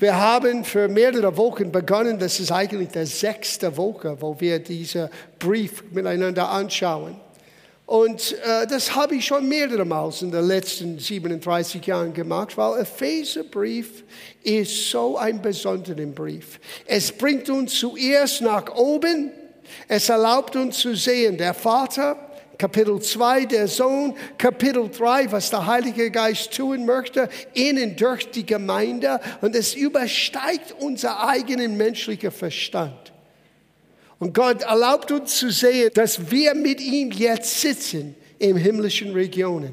Wir haben für mehrere Wochen begonnen, das ist eigentlich die sechste Woche, wo wir diesen Brief miteinander anschauen. Und äh, das habe ich schon mehrere Mal in den letzten 37 Jahren gemacht, weil Epheserbrief ist so ein besonderer Brief. Es bringt uns zuerst nach oben, es erlaubt uns zu sehen, der Vater, Kapitel 2, der Sohn, Kapitel 3, was der Heilige Geist tun möchte, innen durch die Gemeinde. Und es übersteigt unser eigenen menschlichen Verstand. Und Gott erlaubt uns zu sehen, dass wir mit ihm jetzt sitzen in himmlischen Regionen.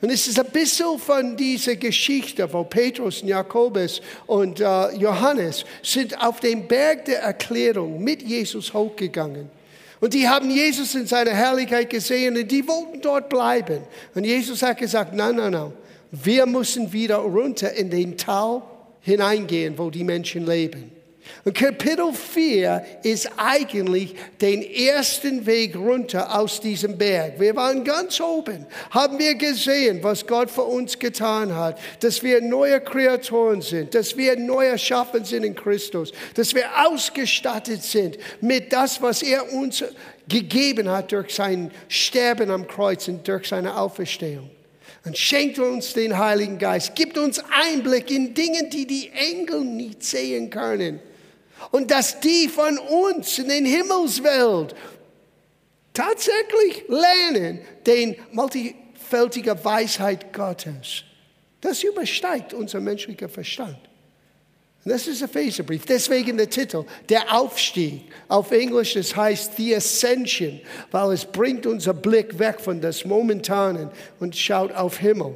Und es ist ein bisschen von dieser Geschichte, wo Petrus und Jakobus und äh, Johannes sind auf den Berg der Erklärung mit Jesus hochgegangen. Und die haben Jesus in seiner Herrlichkeit gesehen und die wollten dort bleiben. Und Jesus hat gesagt, nein, nein, nein, wir müssen wieder runter in den Tal hineingehen, wo die Menschen leben. Und Kapitel 4 ist eigentlich den ersten Weg runter aus diesem Berg. Wir waren ganz oben, haben wir gesehen, was Gott für uns getan hat, dass wir neue Kreaturen sind, dass wir neu erschaffen sind in Christus, dass wir ausgestattet sind mit das, was er uns gegeben hat durch sein Sterben am Kreuz und durch seine Auferstehung. Und schenkt uns den Heiligen Geist, gibt uns Einblick in Dinge, die die Engel nicht sehen können. Und dass die von uns in den Himmelswelt tatsächlich lernen, den multifältigen Weisheit Gottes. Das übersteigt unser menschlicher Verstand. Und das ist der Epheserbrief. Deswegen der Titel, der Aufstieg. Auf Englisch, das heißt The Ascension, weil es bringt unser Blick weg von das Momentanen und schaut auf Himmel.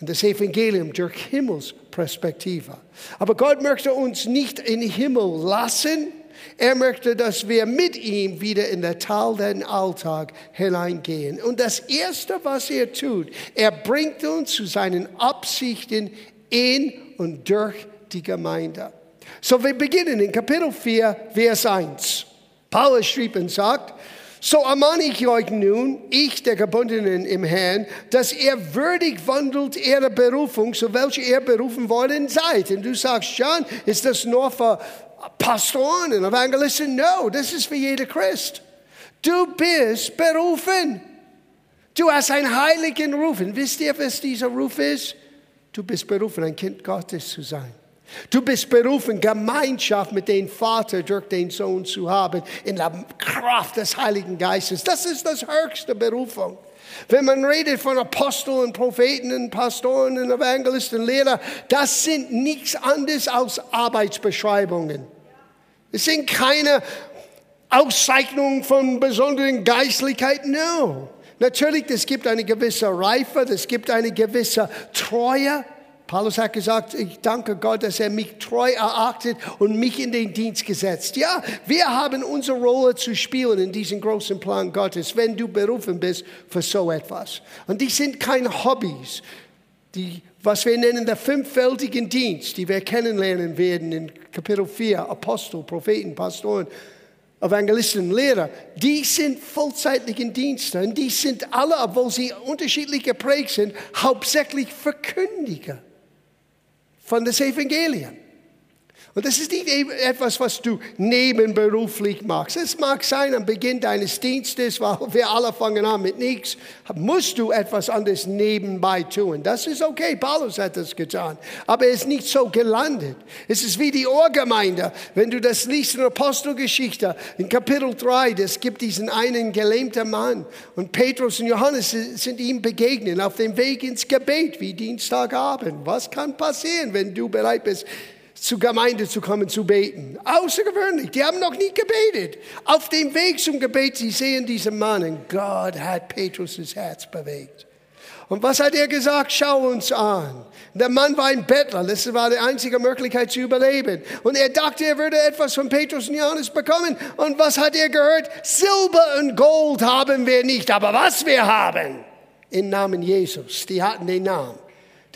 Und das Evangelium durch Himmelsperspektive. Aber Gott möchte uns nicht in den Himmel lassen. Er möchte, dass wir mit ihm wieder in den Tal den Alltag hineingehen. Und das Erste, was er tut, er bringt uns zu seinen Absichten in und durch die Gemeinde. So, wir beginnen in Kapitel 4, Vers 1. Paulus schrieb und sagt, so ermahne ich euch nun, ich, der Gebundenen im Herrn, dass ihr würdig wandelt ihrer Berufung, so welche ihr berufen worden seid. Und du sagst, John, ist das nur für Pastoren und Evangelisten? No, das ist für jeder Christ. Du bist berufen. Du hast einen heiligen Ruf. Und wisst ihr, was dieser Ruf ist? Du bist berufen, ein Kind Gottes zu sein. Du bist berufen, Gemeinschaft mit dem Vater durch den Sohn zu haben, in der Kraft des Heiligen Geistes. Das ist das höchste Berufung. Wenn man redet von Aposteln, Propheten, und Pastoren, und Evangelisten, Lehrer, das sind nichts anderes als Arbeitsbeschreibungen. Es sind keine Auszeichnungen von besonderen Geistlichkeit, no. Natürlich, es gibt eine gewisse Reife, es gibt eine gewisse Treue, Paulus hat gesagt, ich danke Gott, dass er mich treu erachtet und mich in den Dienst gesetzt. Ja, wir haben unsere Rolle zu spielen in diesem großen Plan Gottes, wenn du berufen bist für so etwas. Und die sind keine Hobbys, die, was wir nennen der fünffältigen Dienst, die wir kennenlernen werden in Kapitel 4, Apostel, Propheten, Pastoren, Evangelisten, Lehrer, die sind vollzeitlichen Dienste und die sind alle, obwohl sie unterschiedlich geprägt sind, hauptsächlich Verkündiger von des Evangelium. Und das ist nicht etwas, was du nebenberuflich machst. Es mag sein am Beginn deines Dienstes, weil wir alle fangen an mit nichts, musst du etwas anderes nebenbei tun. Das ist okay, Paulus hat das getan. Aber er ist nicht so gelandet. Es ist wie die Ohrgemeinde. Wenn du das liest in Apostelgeschichte, in Kapitel 3, es gibt diesen einen gelähmten Mann. Und Petrus und Johannes sind ihm begegnet auf dem Weg ins Gebet, wie Dienstagabend. Was kann passieren, wenn du bereit bist, zur Gemeinde zu kommen, zu beten. Außergewöhnlich. Die haben noch nie gebetet. Auf dem Weg zum Gebet, sie sehen diesen Mann und Gott hat Petrus' Herz bewegt. Und was hat er gesagt? Schau uns an. Der Mann war ein Bettler. Das war die einzige Möglichkeit zu überleben. Und er dachte, er würde etwas von Petrus und Johannes bekommen. Und was hat er gehört? Silber und Gold haben wir nicht. Aber was wir haben, im Namen Jesus. Die hatten den Namen.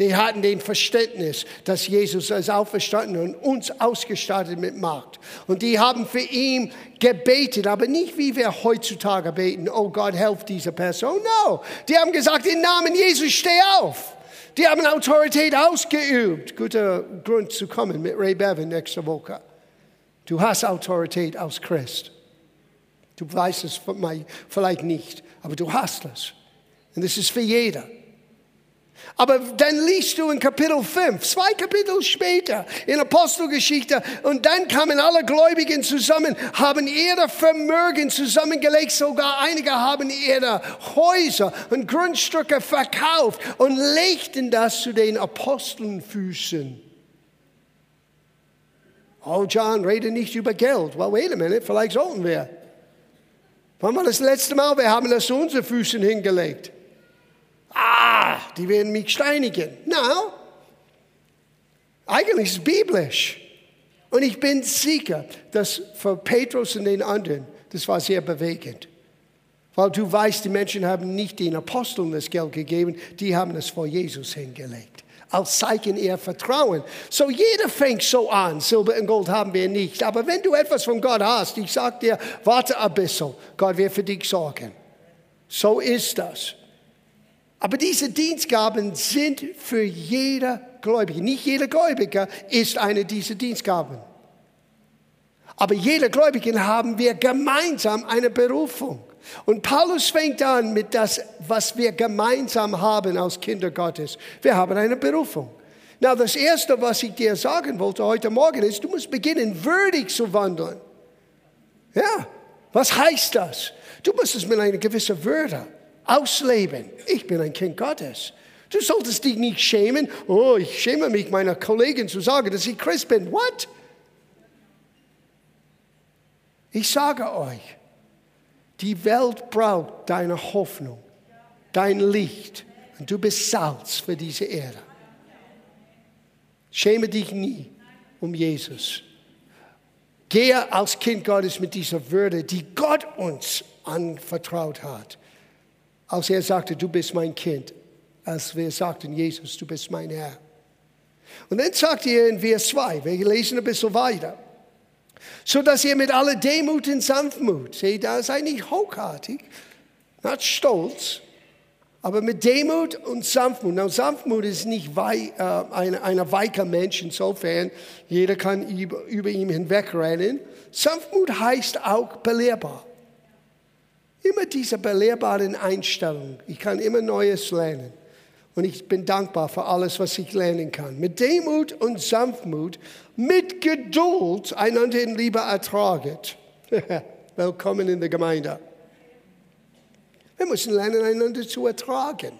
Die hatten den Verständnis, dass Jesus ist auferstanden und uns ausgestattet mit Macht. Und die haben für ihn gebetet, aber nicht wie wir heutzutage beten, oh Gott, helf dieser Person. No, die haben gesagt, im Namen Jesus steh auf. Die haben Autorität ausgeübt. Guter Grund zu kommen mit Ray Bevan nächste Woche. Du hast Autorität aus Christ. Du weißt es vielleicht nicht, aber du hast es. Und das ist für jeder. Aber dann liest du in Kapitel 5, zwei Kapitel später, in Apostelgeschichte, und dann kamen alle Gläubigen zusammen, haben ihre Vermögen zusammengelegt, sogar einige haben ihre Häuser und Grundstücke verkauft und legten das zu den Apostelnfüßen. Oh, John, rede nicht über Geld. Well, wait a minute, vielleicht sollten wir. Wann war das letzte Mal? Wir haben das zu unseren Füßen hingelegt. Ah, die werden mich steinigen. Na, eigentlich ist es biblisch. Und ich bin sicher, dass für Petrus und den anderen, das war sehr bewegend. Weil du weißt, die Menschen haben nicht den Aposteln das Geld gegeben, die haben es vor Jesus hingelegt. Als Zeichen ihr Vertrauen. So jeder fängt so an. Silber und Gold haben wir nicht. Aber wenn du etwas von Gott hast, ich sag dir, warte ein bisschen. Gott wird für dich sorgen. So ist das. Aber diese Dienstgaben sind für jeder Gläubige. Nicht jeder Gläubiger ist eine dieser Dienstgaben. Aber jeder Gläubige haben wir gemeinsam eine Berufung. Und Paulus fängt an mit das, was wir gemeinsam haben als Kinder Gottes. Wir haben eine Berufung. Na, das erste, was ich dir sagen wollte heute Morgen ist, du musst beginnen, würdig zu wandeln. Ja, was heißt das? Du musst es mit einer gewissen Würde ausleben. Ich bin ein Kind Gottes. Du solltest dich nicht schämen. Oh, ich schäme mich, meiner Kollegin zu sagen, dass ich Christ bin. What? Ich sage euch, die Welt braucht deine Hoffnung, dein Licht. Und du bist Salz für diese Erde. Schäme dich nie um Jesus. Gehe als Kind Gottes mit dieser Würde, die Gott uns anvertraut hat. Als er sagte, du bist mein Kind, als wir sagten, Jesus, du bist mein Herr. Und dann sagt er in Vers 2, wir lesen ein bisschen weiter, so dass ihr mit aller Demut und Sanftmut, seht, da sei nicht hochartig, nicht stolz, aber mit Demut und Sanftmut. Now, Sanftmut ist nicht wei, äh, ein, ein weicher Mensch, insofern jeder kann über, über ihn hinwegrennen. Sanftmut heißt auch belehrbar. Immer diese belehrbaren Einstellung. Ich kann immer Neues lernen. Und ich bin dankbar für alles, was ich lernen kann. Mit Demut und Sanftmut, mit Geduld einander in Liebe ertraget. Willkommen in der Gemeinde. Wir müssen lernen, einander zu ertragen.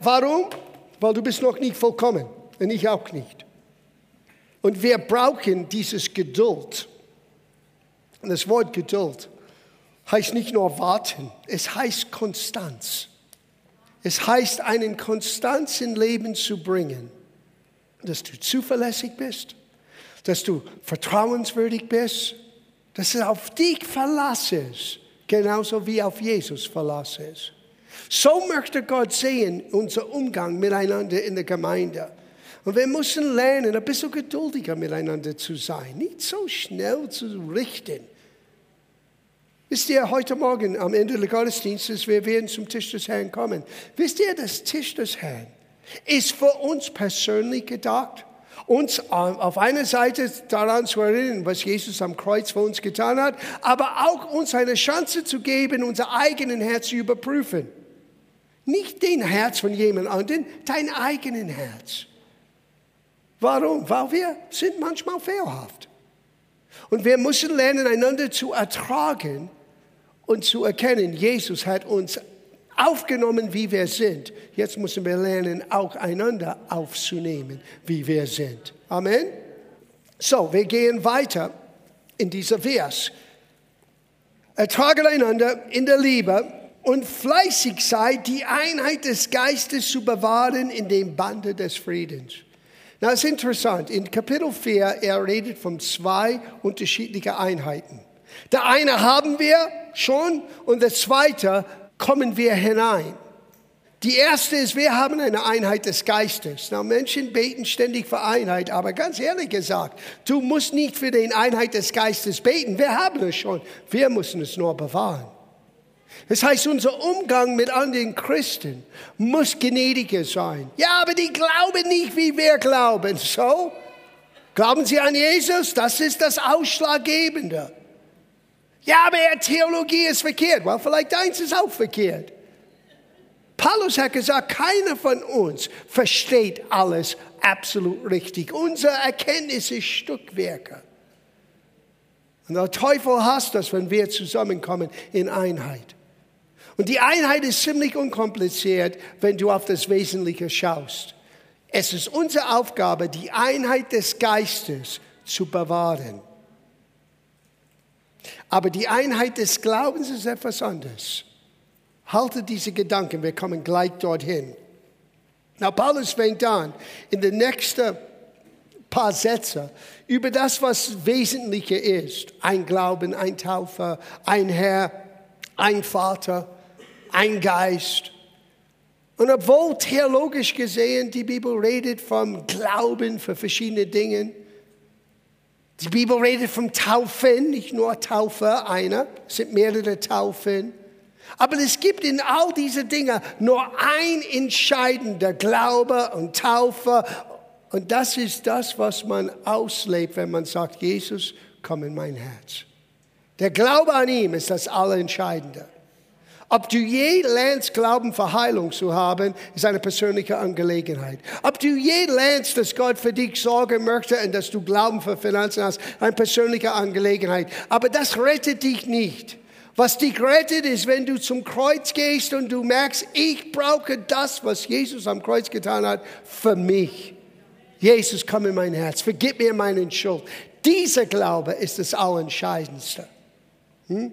Warum? Weil du bist noch nicht vollkommen und ich auch nicht. Und wir brauchen dieses Geduld. Und das Wort Geduld heißt nicht nur warten, es heißt Konstanz. Es heißt, einen Konstanz in Leben zu bringen, dass du zuverlässig bist, dass du vertrauenswürdig bist, dass du auf dich verlassest, genauso wie auf Jesus verlassest. So möchte Gott sehen, unser Umgang miteinander in der Gemeinde. Und wir müssen lernen, ein bisschen geduldiger miteinander zu sein, nicht so schnell zu richten Wisst ihr, heute Morgen am Ende des Gottesdienstes, wir werden zum Tisch des Herrn kommen. Wisst ihr, das Tisch des Herrn ist für uns persönlich gedacht, uns auf einer Seite daran zu erinnern, was Jesus am Kreuz für uns getan hat, aber auch uns eine Chance zu geben, unser eigenen Herz zu überprüfen. Nicht den Herz von jemand anderem, dein eigenen Herz. Warum? Weil wir sind manchmal fehlhaft. Und wir müssen lernen, einander zu ertragen, und zu erkennen, Jesus hat uns aufgenommen, wie wir sind. Jetzt müssen wir lernen, auch einander aufzunehmen, wie wir sind. Amen. So, wir gehen weiter in dieser Vers. Ertraget einander in der Liebe und fleißig seid, die Einheit des Geistes zu bewahren in dem Bande des Friedens. Na, ist interessant. In Kapitel 4, er redet von zwei unterschiedlichen Einheiten. Der eine haben wir schon und der zweite kommen wir hinein. Die erste ist, wir haben eine Einheit des Geistes. Na, Menschen beten ständig für Einheit, aber ganz ehrlich gesagt, du musst nicht für die Einheit des Geistes beten. Wir haben es schon. Wir müssen es nur bewahren. Das heißt, unser Umgang mit anderen Christen muss gnädiger sein. Ja, aber die glauben nicht, wie wir glauben. So? Glauben sie an Jesus? Das ist das Ausschlaggebende. Ja, aber Theologie ist verkehrt. Well, vielleicht eins ist auch verkehrt. Paulus hat gesagt, keiner von uns versteht alles absolut richtig. Unsere Erkenntnis ist Stückwerke. Und der Teufel hasst das, wenn wir zusammenkommen in Einheit. Und die Einheit ist ziemlich unkompliziert, wenn du auf das Wesentliche schaust. Es ist unsere Aufgabe, die Einheit des Geistes zu bewahren. Aber die Einheit des Glaubens ist etwas anderes. Halte diese Gedanken, wir kommen gleich dorthin. Na, Paulus fängt an, in den nächsten paar Sätze über das, was Wesentliche ist. Ein Glauben, ein Taufer, ein Herr, ein Vater, ein Geist. Und obwohl theologisch gesehen die Bibel redet vom Glauben für verschiedene Dinge, die Bibel redet vom Taufen, nicht nur Taufe, einer, es sind mehrere Taufen. Aber es gibt in all diese Dinge nur ein entscheidender Glaube und Taufe. Und das ist das, was man auslebt, wenn man sagt, Jesus, komm in mein Herz. Der Glaube an ihm ist das Allerentscheidende. Ob du je lernst, Glauben für Heilung zu haben, ist eine persönliche Angelegenheit. Ob du je lernst, dass Gott für dich sorgen möchte und dass du Glauben für Finanzen hast, eine persönliche Angelegenheit. Aber das rettet dich nicht. Was dich rettet, ist, wenn du zum Kreuz gehst und du merkst, ich brauche das, was Jesus am Kreuz getan hat, für mich. Jesus, komm in mein Herz, vergib mir meinen Schuld. Dieser Glaube ist das Allerentscheidendste. Hm?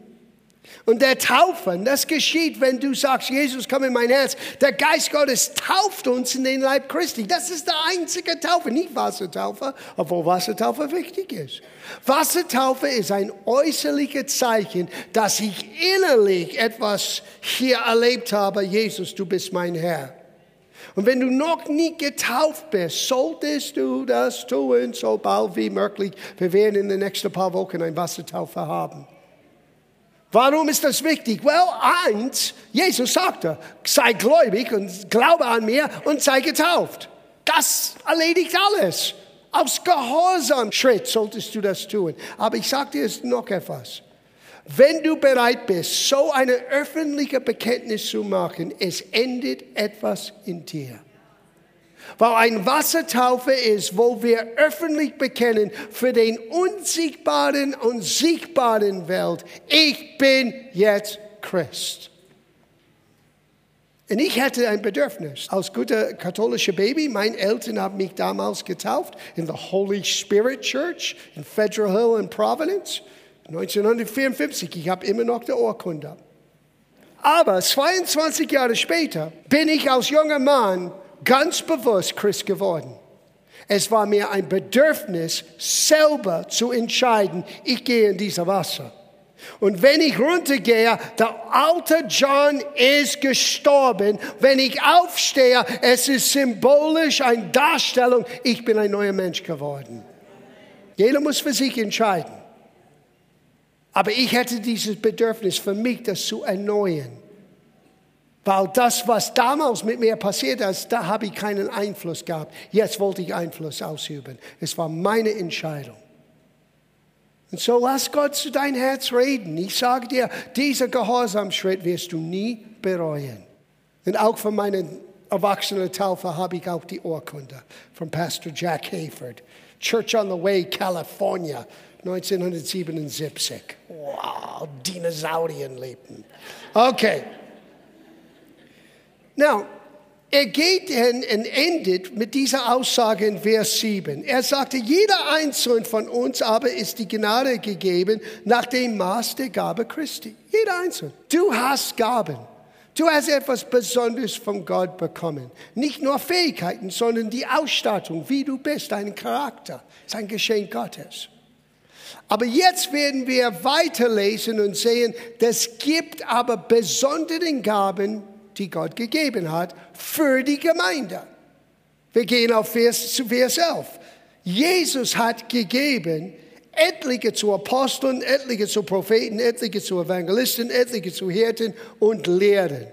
Und der Taufen, das geschieht, wenn du sagst, Jesus, komm in mein Herz. Der Geist Gottes tauft uns in den Leib Christi. Das ist der einzige Taufe, nicht Wassertaufe, obwohl Wassertaufe wichtig ist. Wassertaufe ist ein äußerliches Zeichen, dass ich innerlich etwas hier erlebt habe. Jesus, du bist mein Herr. Und wenn du noch nie getauft bist, solltest du das tun, so bald wie möglich. Wir werden in den nächsten paar Wochen ein Wassertaufe haben. Warum ist das wichtig? Well, eins, Jesus sagte, sei gläubig und glaube an mir und sei getauft. Das erledigt alles. Aus Gehorsam Schritt solltest du das tun. Aber ich sage dir noch etwas. Wenn du bereit bist, so eine öffentliche Bekenntnis zu machen, es endet etwas in dir. Weil ein Wassertaufe ist, wo wir öffentlich bekennen für den unsichtbaren und sichtbaren Welt, ich bin jetzt Christ. Und ich hatte ein Bedürfnis. Als guter katholischer Baby, meine Eltern haben mich damals getauft in the Holy Spirit Church in Federal Hill in Providence. 1954, ich habe immer noch die Urkunde. Aber 22 Jahre später bin ich als junger Mann ganz bewusst Christ geworden. Es war mir ein Bedürfnis, selber zu entscheiden, ich gehe in dieses Wasser. Und wenn ich runtergehe, der alte John ist gestorben. Wenn ich aufstehe, es ist symbolisch eine Darstellung, ich bin ein neuer Mensch geworden. Jeder muss für sich entscheiden. Aber ich hätte dieses Bedürfnis für mich, das zu erneuern. Weil das, was damals mit mir passiert ist, da habe ich keinen Einfluss gehabt. Jetzt wollte ich Einfluss ausüben. Es war meine Entscheidung. Und so lass Gott zu dein Herz reden. Ich sage dir, dieser Gehorsamschritt wirst du nie bereuen. Und auch von meinen erwachsenen Taufe habe ich auch die Urkunde von Pastor Jack Hayford. Church on the Way, California, 1977. Wow, Dinosaurien lebten. Okay. Now, er geht hin und endet mit dieser Aussage in Vers 7. Er sagte, jeder Einzelne von uns aber ist die Gnade gegeben nach dem Maß der Gabe Christi. Jeder Einzelne. Du hast Gaben. Du hast etwas Besonderes von Gott bekommen. Nicht nur Fähigkeiten, sondern die Ausstattung, wie du bist, dein Charakter. Das ist ein Geschenk Gottes. Aber jetzt werden wir weiterlesen und sehen, es gibt aber besondere Gaben, die Gott gegeben hat für die Gemeinde. Wir gehen auf Vers, zu Vers 11. Jesus hat gegeben etliche zu Aposteln, etliche zu Propheten, etliche zu Evangelisten, etliche zu Hirten und Lehren.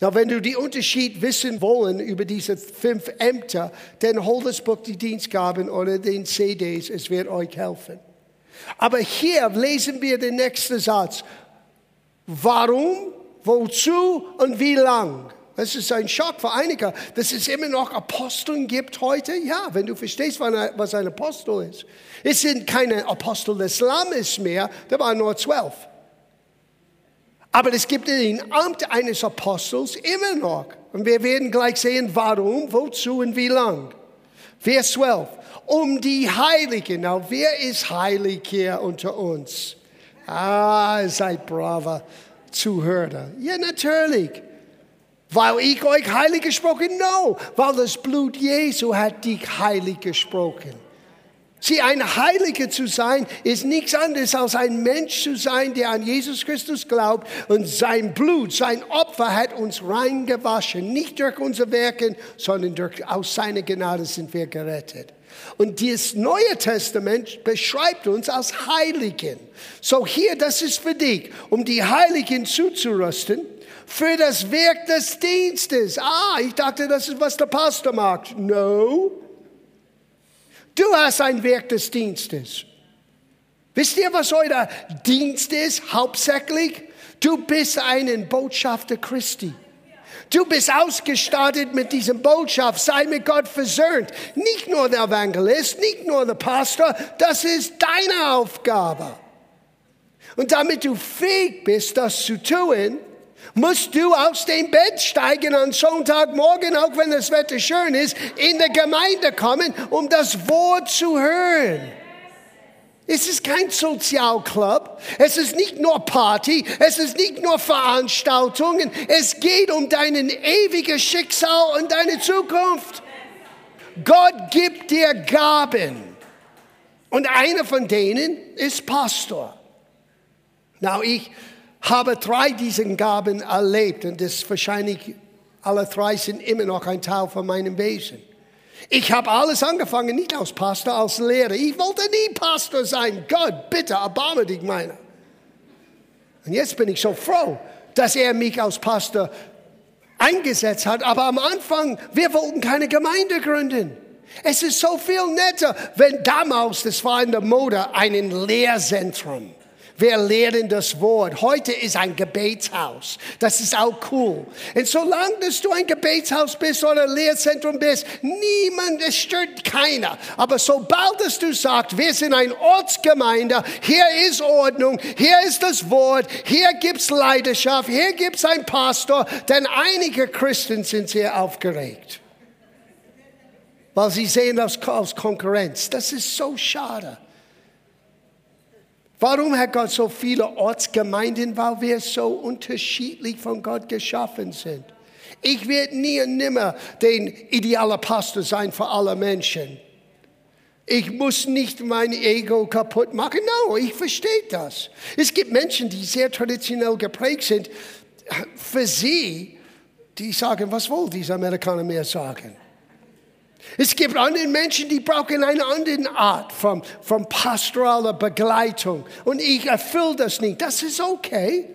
Na, wenn du die Unterschied wissen wollen über diese fünf Ämter, dann hol das Buch die Dienstgaben oder den CDs, es wird euch helfen. Aber hier lesen wir den nächsten Satz. Warum, wozu und wie lang? Das ist ein Schock für einige, dass es immer noch Aposteln gibt heute. Ja, wenn du verstehst, was ein Apostel ist. Es sind keine Apostel des Lammes mehr, da waren nur zwölf. Aber es gibt den Amt eines Apostels immer noch. Und wir werden gleich sehen, warum, wozu und wie lang. Vers 12. Um die Heiligen. Now, wer ist heilig hier unter uns? Ah, seid braver Zuhörer. Ja, natürlich. Weil ich euch heilig gesprochen? No, weil das Blut Jesu hat dich heilig gesprochen. Sie, ein Heiliger zu sein, ist nichts anderes als ein Mensch zu sein, der an Jesus Christus glaubt und sein Blut, sein Opfer hat uns reingewaschen. Nicht durch unsere Werke, sondern durch, aus seiner Gnade sind wir gerettet. Und das Neue Testament beschreibt uns als Heiligen. So hier, das ist für dich, um die Heiligen zuzurüsten für das Werk des Dienstes. Ah, ich dachte, das ist, was der Pastor macht. No. Du hast ein Werk des Dienstes. Wisst ihr, was euer Dienst ist, hauptsächlich? Du bist ein Botschafter Christi. Du bist ausgestattet mit diesem Botschaft, sei mit Gott versöhnt. Nicht nur der Evangelist, nicht nur der Pastor, das ist deine Aufgabe. Und damit du fähig bist, das zu tun, musst du aus dem Bett steigen am Sonntagmorgen, auch wenn das Wetter schön ist, in der Gemeinde kommen, um das Wort zu hören. Es ist kein Sozialclub. Es ist nicht nur Party. Es ist nicht nur Veranstaltungen. Es geht um dein ewiges Schicksal und deine Zukunft. Gott gibt dir Gaben. Und einer von denen ist Pastor. Now, ich, habe drei dieser Gaben erlebt und das wahrscheinlich alle drei sind immer noch ein Teil von meinem Wesen. Ich habe alles angefangen, nicht als Pastor, als Lehrer. Ich wollte nie Pastor sein. Gott, bitte, erbarme dich meiner. Und jetzt bin ich so froh, dass er mich als Pastor eingesetzt hat. Aber am Anfang, wir wollten keine Gemeinde gründen. Es ist so viel netter, wenn damals, das war in der Mode, ein Lehrzentrum. Wir lehren das Wort. Heute ist ein Gebetshaus. Das ist auch cool. Und solange dass du ein Gebetshaus bist oder ein Lehrzentrum bist, niemand, es stört keiner. Aber sobald dass du sagst, wir sind eine Ortsgemeinde, hier ist Ordnung, hier ist das Wort, hier gibt's Leidenschaft, hier gibt's einen Pastor, denn einige Christen sind sehr aufgeregt. Weil sie sehen das als Konkurrenz. Das ist so schade. Warum hat Gott so viele Ortsgemeinden? Weil wir so unterschiedlich von Gott geschaffen sind. Ich werde nie und nimmer den idealen Pastor sein für alle Menschen. Ich muss nicht mein Ego kaputt machen. No, ich verstehe das. Es gibt Menschen, die sehr traditionell geprägt sind. Für sie, die sagen, was wollen diese Amerikaner mehr sagen? Es gibt andere Menschen, die brauchen eine andere Art von, von pastoraler Begleitung. Und ich erfülle das nicht. Das ist okay.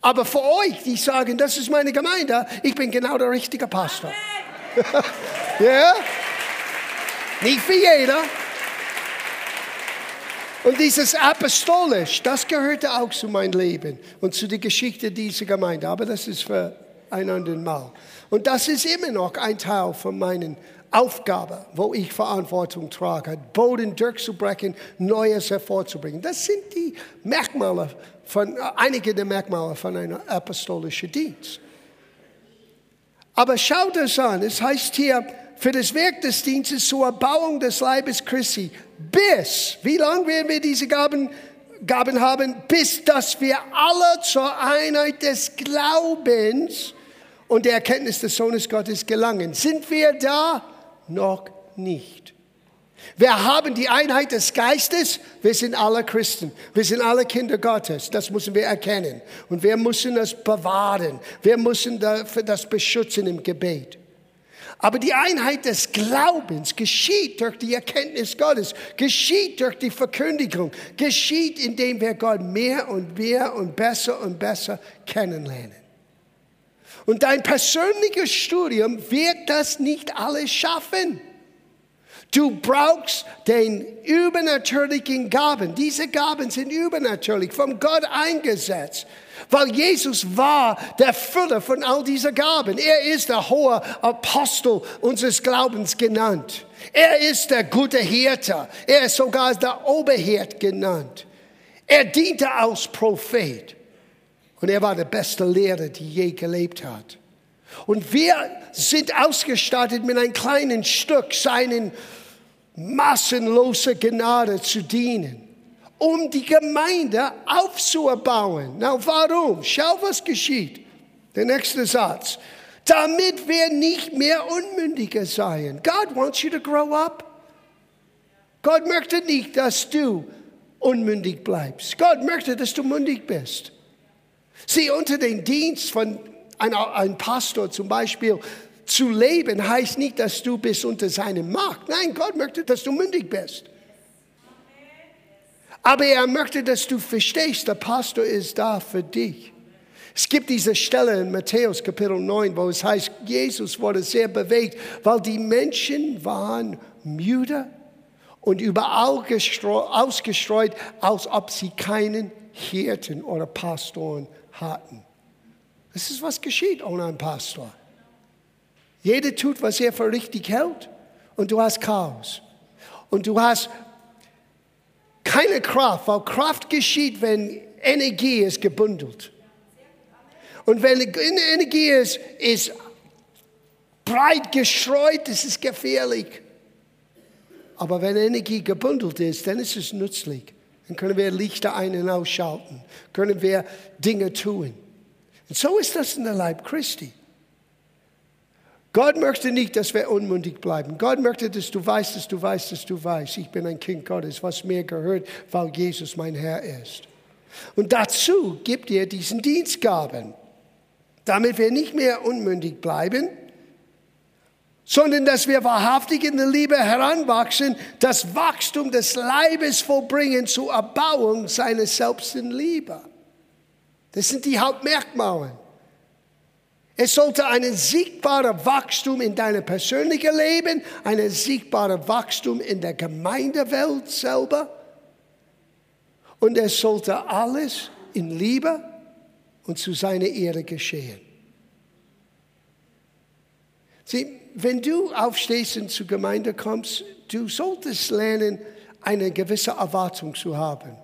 Aber für euch, die sagen, das ist meine Gemeinde, ich bin genau der richtige Pastor. ja? yeah? Nicht für jeder. Und dieses Apostolisch, das gehörte auch zu meinem Leben und zu der Geschichte dieser Gemeinde. Aber das ist für ein anderes Mal. Und das ist immer noch ein Teil von meinen Aufgabe, wo ich Verantwortung trage, Boden durchzubrechen, Neues hervorzubringen. Das sind die Merkmale von, einige der Merkmale von einem apostolischen Dienst. Aber schaut es an, es heißt hier, für das Werk des Dienstes zur Erbauung des Leibes Christi, bis, wie lange werden wir diese Gaben, Gaben haben? Bis, dass wir alle zur Einheit des Glaubens und der Erkenntnis des Sohnes Gottes gelangen. Sind wir da? Noch nicht. Wir haben die Einheit des Geistes. Wir sind alle Christen. Wir sind alle Kinder Gottes. Das müssen wir erkennen. Und wir müssen das bewahren. Wir müssen das beschützen im Gebet. Aber die Einheit des Glaubens geschieht durch die Erkenntnis Gottes, geschieht durch die Verkündigung, geschieht, indem wir Gott mehr und mehr und besser und besser kennenlernen. Und dein persönliches Studium wird das nicht alles schaffen. Du brauchst den übernatürlichen Gaben. Diese Gaben sind übernatürlich, von Gott eingesetzt. Weil Jesus war der Füller von all dieser Gaben. Er ist der hohe Apostel unseres Glaubens genannt. Er ist der gute Hirte. Er ist sogar der Oberhirt genannt. Er diente als Prophet. Und er war der beste Lehrer, die je gelebt hat. Und wir sind ausgestattet mit einem kleinen Stück seinen massenloser Gnade zu dienen, um die Gemeinde aufzubauen. Na, warum? Schau, was geschieht. Der nächste Satz. Damit wir nicht mehr Unmündige seien. God wants you to grow up. Gott möchte nicht, dass du unmündig bleibst. Gott möchte, dass du mündig bist. Sieh, unter den Dienst von einem Pastor zum Beispiel zu leben heißt nicht, dass du bist unter seinem Macht. Nein, Gott möchte, dass du mündig bist. Aber er möchte, dass du verstehst, der Pastor ist da für dich. Es gibt diese Stelle in Matthäus Kapitel 9, wo es heißt, Jesus wurde sehr bewegt, weil die Menschen waren müde und überall ausgestreut, als ob sie keinen Hirten oder Pastoren hatten. Das ist, was geschieht ohne einen Pastor. Jeder tut, was er für richtig hält und du hast Chaos. Und du hast keine Kraft, weil Kraft geschieht, wenn Energie ist gebündelt. Und wenn Energie ist, ist breit gestreut, das ist gefährlich. Aber wenn Energie gebündelt ist, dann ist es nützlich. Dann können wir Lichter ein- und ausschalten, können wir Dinge tun. Und so ist das in der Leib Christi. Gott möchte nicht, dass wir unmündig bleiben. Gott möchte, dass du weißt, dass du weißt, dass du weißt, ich bin ein Kind Gottes, was mir gehört, weil Jesus mein Herr ist. Und dazu gibt er diesen Dienstgaben, damit wir nicht mehr unmündig bleiben, sondern dass wir wahrhaftig in der Liebe heranwachsen, das Wachstum des Leibes vollbringen zur Erbauung seiner selbst in Liebe. Das sind die Hauptmerkmale. Es sollte ein sichtbarer Wachstum in deinem persönlichen Leben, ein sichtbarer Wachstum in der Gemeindewelt selber. Und es sollte alles in Liebe und zu seiner Ehre geschehen. Sieh, wenn du aufstehst und zur Gemeinde kommst, du solltest lernen, eine gewisse Erwartung zu haben.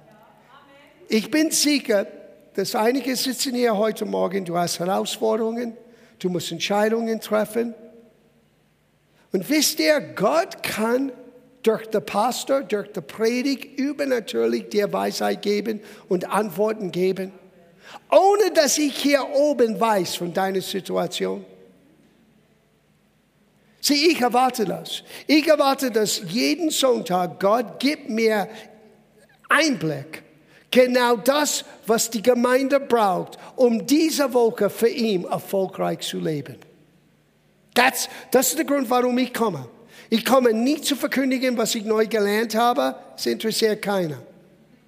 Ich bin sicher, dass einige sitzen hier heute Morgen, du hast Herausforderungen, du musst Entscheidungen treffen. Und wisst ihr, Gott kann durch den Pastor, durch die Predigt übernatürlich dir Weisheit geben und Antworten geben, ohne dass ich hier oben weiß von deiner Situation. Sieh, ich erwarte das. Ich erwarte, dass jeden Sonntag Gott gibt mir Einblick Genau das, was die Gemeinde braucht, um diese Woche für ihn erfolgreich zu leben. Das, das ist der Grund, warum ich komme. Ich komme nicht zu verkündigen, was ich neu gelernt habe. Es interessiert keiner.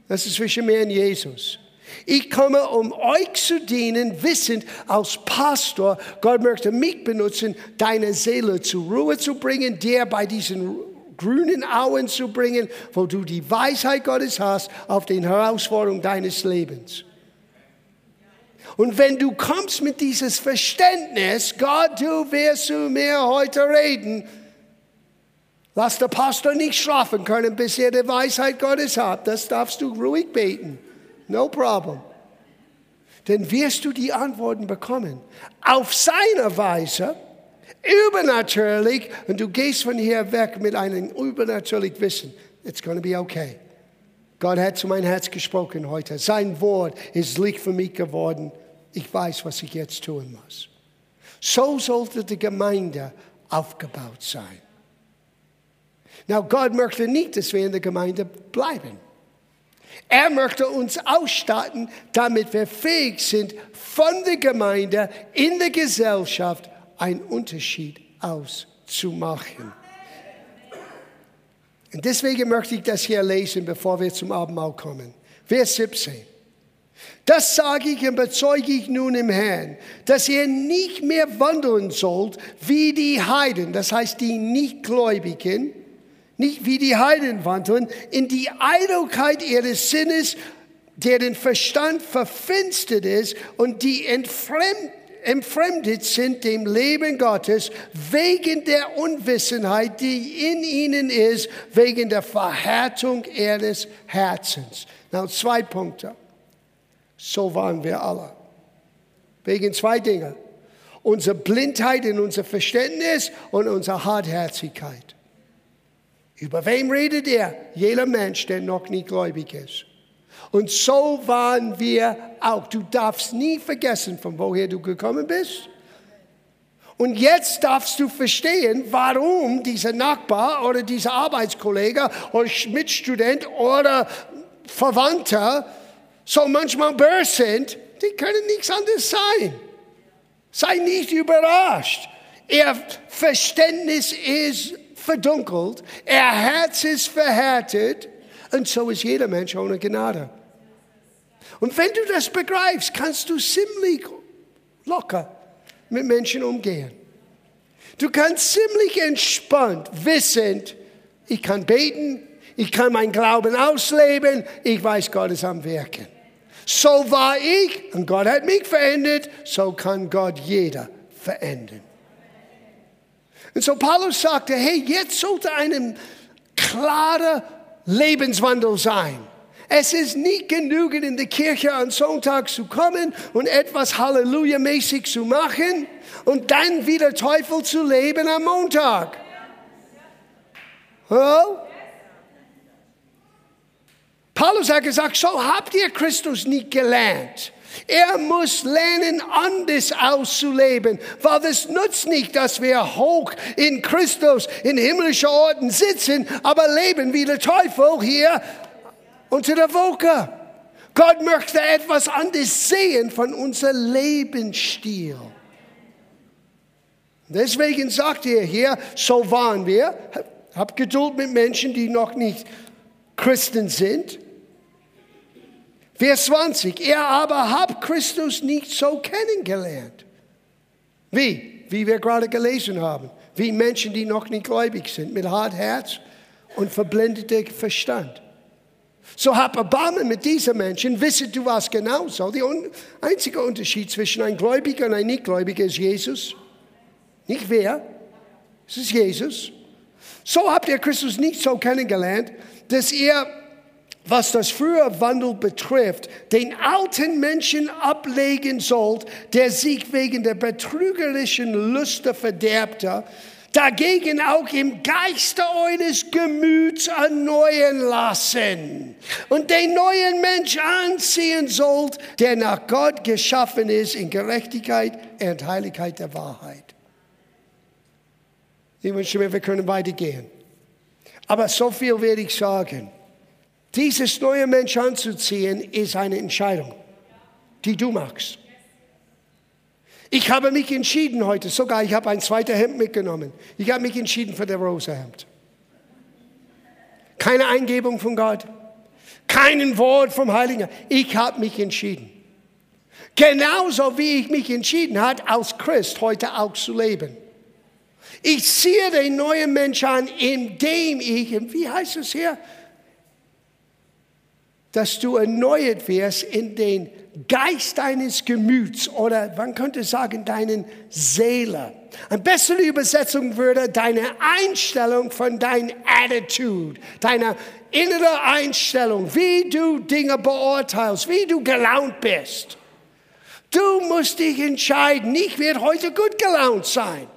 Das ist zwischen mir und Jesus. Ich komme, um euch zu dienen, wissend als Pastor, Gott möchte mich benutzen, deine Seele zur Ruhe zu bringen, dir bei diesen grünen Auen zu bringen, wo du die Weisheit Gottes hast auf den Herausforderungen deines Lebens. Und wenn du kommst mit dieses Verständnis, Gott, du wirst zu mir heute reden, lass der Pastor nicht schlafen können, bis er die Weisheit Gottes hat. Das darfst du ruhig beten. No problem. Dann wirst du die Antworten bekommen. Auf seine Weise, übernatürlich und du gehst von hier weg mit einem übernatürlichen Wissen. It's going to be okay. Gott hat zu meinem Herz gesprochen heute. Sein Wort ist Licht für mich geworden. Ich weiß, was ich jetzt tun muss. So sollte die Gemeinde aufgebaut sein. Now, Gott möchte nicht, dass wir in der Gemeinde bleiben. Er möchte uns ausstatten, damit wir fähig sind, von der Gemeinde in der Gesellschaft einen Unterschied auszumachen. zu machen. Und deswegen möchte ich das hier lesen, bevor wir zum Abendmahl kommen. Vers 17. Das sage ich und bezeuge ich nun im Herrn, dass ihr nicht mehr wandeln sollt wie die Heiden, das heißt die Nichtgläubigen, nicht wie die Heiden wandeln, in die Eitelkeit ihres Sinnes, deren Verstand verfinstert ist und die entfremdet entfremdet sind dem Leben Gottes wegen der Unwissenheit, die in ihnen ist, wegen der Verhärtung ihres Herzens. Now, zwei Punkte. So waren wir alle. Wegen zwei Dinge. Unsere Blindheit in unser Verständnis und unsere Hartherzigkeit. Über wem redet er? Jeder Mensch, der noch nie gläubig ist. Und so waren wir auch. Du darfst nie vergessen, von woher du gekommen bist. Und jetzt darfst du verstehen, warum dieser Nachbar oder dieser Arbeitskollege oder Mitstudent oder Verwandter so manchmal böse sind. Die können nichts anderes sein. Sei nicht überrascht. Ihr Verständnis ist verdunkelt, ihr Herz ist verhärtet und so ist jeder Mensch ohne Gnade. Und wenn du das begreifst, kannst du ziemlich locker mit Menschen umgehen. Du kannst ziemlich entspannt wissend, ich kann beten, ich kann meinen Glauben ausleben, ich weiß, Gott ist am Wirken. So war ich und Gott hat mich verändert, so kann Gott jeder verändern. Und so Paulus sagte, hey, jetzt sollte ein klarer Lebenswandel sein. Es ist nicht genügend in die Kirche am Sonntag zu kommen und etwas Halleluja-mäßig zu machen und dann wieder Teufel zu leben am Montag. Oh? Paulus hat gesagt, so habt ihr Christus nicht gelernt. Er muss lernen, anders auszuleben, weil es nutzt nicht, dass wir hoch in Christus in himmlischen Orten sitzen, aber leben wie der Teufel hier unter der Wolke. Gott möchte etwas anderes sehen von unserem Lebensstil. Deswegen sagt er hier, so waren wir. Hab Geduld mit Menschen, die noch nicht Christen sind. Vers 20. Er aber hat Christus nicht so kennengelernt. Wie? Wie wir gerade gelesen haben. Wie Menschen, die noch nicht gläubig sind, mit hart Herz und verblendetem Verstand. So hab Erbarmen mit diesen Menschen, wisse du was genauso. Der einzige Unterschied zwischen einem Gläubiger und einem Nichtgläubiger ist Jesus. Nicht wer, es ist Jesus. So habt ihr Christus nicht so kennengelernt, dass ihr, was das frühe Wandel betrifft, den alten Menschen ablegen sollt, der sich wegen der betrügerischen Lüste verderbte, dagegen auch im Geiste eures Gemüts erneuern lassen und den neuen Mensch anziehen sollt, der nach Gott geschaffen ist in Gerechtigkeit und Heiligkeit der Wahrheit. Ich wünsche mir, wir können weitergehen. Aber so viel werde ich sagen. Dieses neue Mensch anzuziehen ist eine Entscheidung, die du machst. Ich habe mich entschieden heute, sogar ich habe ein zweites Hemd mitgenommen. Ich habe mich entschieden für das rosa Hemd. Keine Eingebung von Gott, kein Wort vom Heiligen. Ich habe mich entschieden. Genauso wie ich mich entschieden habe, als Christ heute auch zu leben. Ich ziehe den neuen Mensch an, indem ich, wie heißt es hier, dass du erneuert wirst in den Geist deines Gemüts oder man könnte sagen deinen Seele. Eine bessere Übersetzung würde deine Einstellung von deiner Attitude, deiner innere Einstellung, wie du Dinge beurteilst, wie du gelaunt bist. Du musst dich entscheiden, ich werde heute gut gelaunt sein.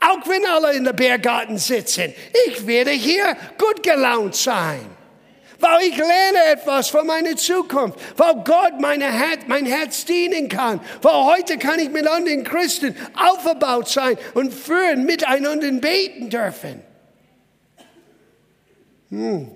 Auch wenn alle in der Bergarten sitzen, ich werde hier gut gelaunt sein weil ich lerne etwas für meine Zukunft, weil Gott meine Herz, mein Herz dienen kann, weil heute kann ich mit anderen Christen aufgebaut sein und führen, miteinander beten dürfen. Hm.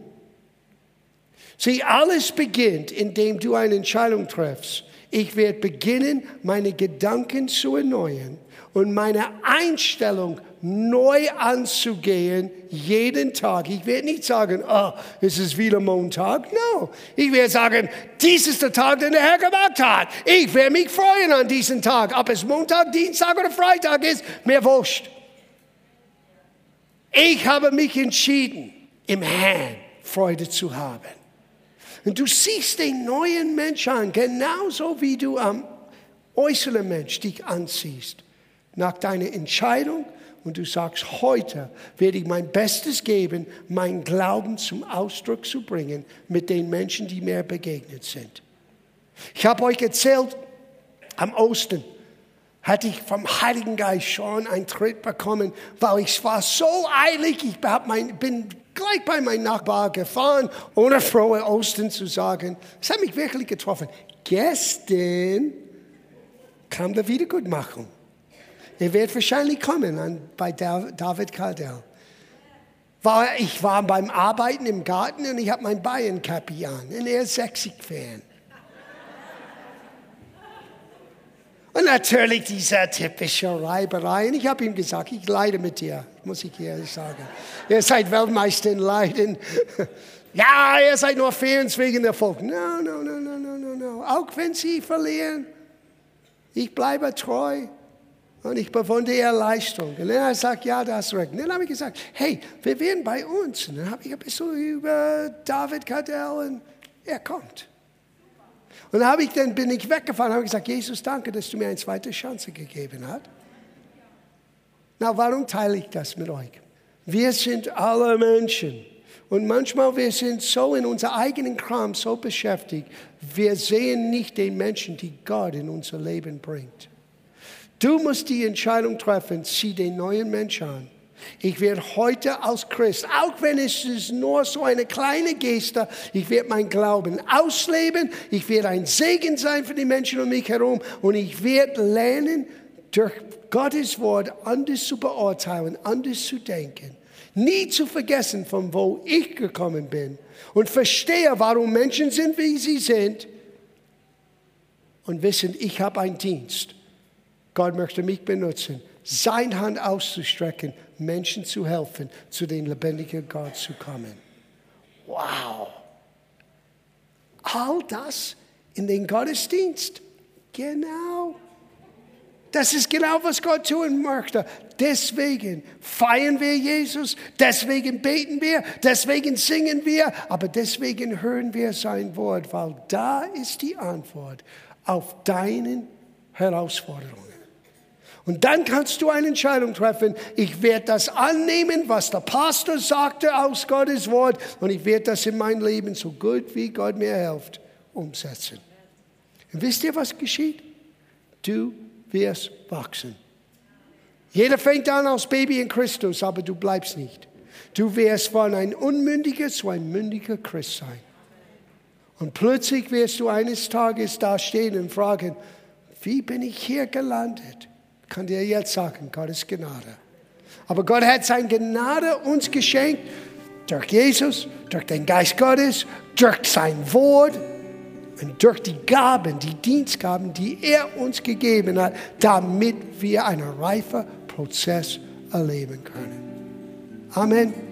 Sieh, alles beginnt, indem du eine Entscheidung triffst, Ich werde beginnen, meine Gedanken zu erneuern und meine Einstellung neu anzugehen, jeden Tag. Ich werde nicht sagen, oh, es ist wieder Montag. No. Ich werde sagen, dies ist der Tag, den der Herr gemacht hat. Ich werde mich freuen an diesem Tag. Ob es Montag, Dienstag oder Freitag ist, mir wurscht. Ich habe mich entschieden, im Herrn Freude zu haben. Und du siehst den neuen Mensch an, genauso wie du am äußeren Mensch dich anziehst. Nach deiner Entscheidung und du sagst, heute werde ich mein Bestes geben, meinen Glauben zum Ausdruck zu bringen mit den Menschen, die mir begegnet sind. Ich habe euch erzählt, am Osten hatte ich vom Heiligen Geist schon einen Tritt bekommen, weil ich war so eilig, ich mein, bin gleich bei meinem Nachbar gefahren, ohne frohe Osten zu sagen. Es hat mich wirklich getroffen. Gestern kam die Wiedergutmachung. Er wird wahrscheinlich kommen an, bei David Kaldell. War, ich war beim Arbeiten im Garten und ich habe mein Bayern-Cappy an und er ist 60-Fan. Und natürlich diese typische Reiberei. Und ich habe ihm gesagt, ich leide mit dir, muss ich ehrlich sagen. Ihr seid Weltmeister in Leiden. ja, ihr seid nur Fans wegen der Volk. No, no, no, no, no, no, no. Auch wenn sie verlieren, ich bleibe treu. Und ich bewundere ihre Leistung. Und er sagt, ja, da hast du recht. Und dann habe ich gesagt, hey, wir werden bei uns. Und dann habe ich ein bisschen über David Cardell und er kommt. Und dann, ich, dann bin ich weggefahren und habe gesagt, Jesus, danke, dass du mir eine zweite Chance gegeben hast. Na, warum teile ich das mit euch? Wir sind alle Menschen. Und manchmal wir sind so in unser eigenen Kram so beschäftigt, wir sehen nicht den Menschen, die Gott in unser Leben bringt. Du musst die Entscheidung treffen, zieh den neuen Menschen an. Ich werde heute als Christ, auch wenn es ist nur so eine kleine Geste, ich werde mein Glauben ausleben, ich werde ein Segen sein für die Menschen um mich herum und ich werde lernen, durch Gottes Wort anders zu beurteilen, anders zu denken. Nie zu vergessen, von wo ich gekommen bin und verstehe, warum Menschen sind, wie sie sind und wissen, ich habe einen Dienst. Gott möchte mich benutzen seine Hand auszustrecken, Menschen zu helfen, zu dem lebendigen Gott zu kommen. Wow! All das in den Gottesdienst. Genau. Das ist genau, was Gott tun möchte. Deswegen feiern wir Jesus, deswegen beten wir, deswegen singen wir, aber deswegen hören wir sein Wort, weil da ist die Antwort auf deine Herausforderungen. Und dann kannst du eine Entscheidung treffen. Ich werde das annehmen, was der Pastor sagte aus Gottes Wort, und ich werde das in mein Leben so gut wie Gott mir hilft umsetzen. Und wisst ihr, was geschieht? Du wirst wachsen. Jeder fängt an als Baby in Christus, aber du bleibst nicht. Du wirst von ein unmündiger zu ein mündiger Christ sein. Und plötzlich wirst du eines Tages da stehen und fragen, wie bin ich hier gelandet? Kann dir jetzt sagen, Gottes Gnade. Aber Gott hat seine Gnade uns geschenkt durch Jesus, durch den Geist Gottes, durch sein Wort und durch die Gaben, die Dienstgaben, die er uns gegeben hat, damit wir einen reifen Prozess erleben können. Amen.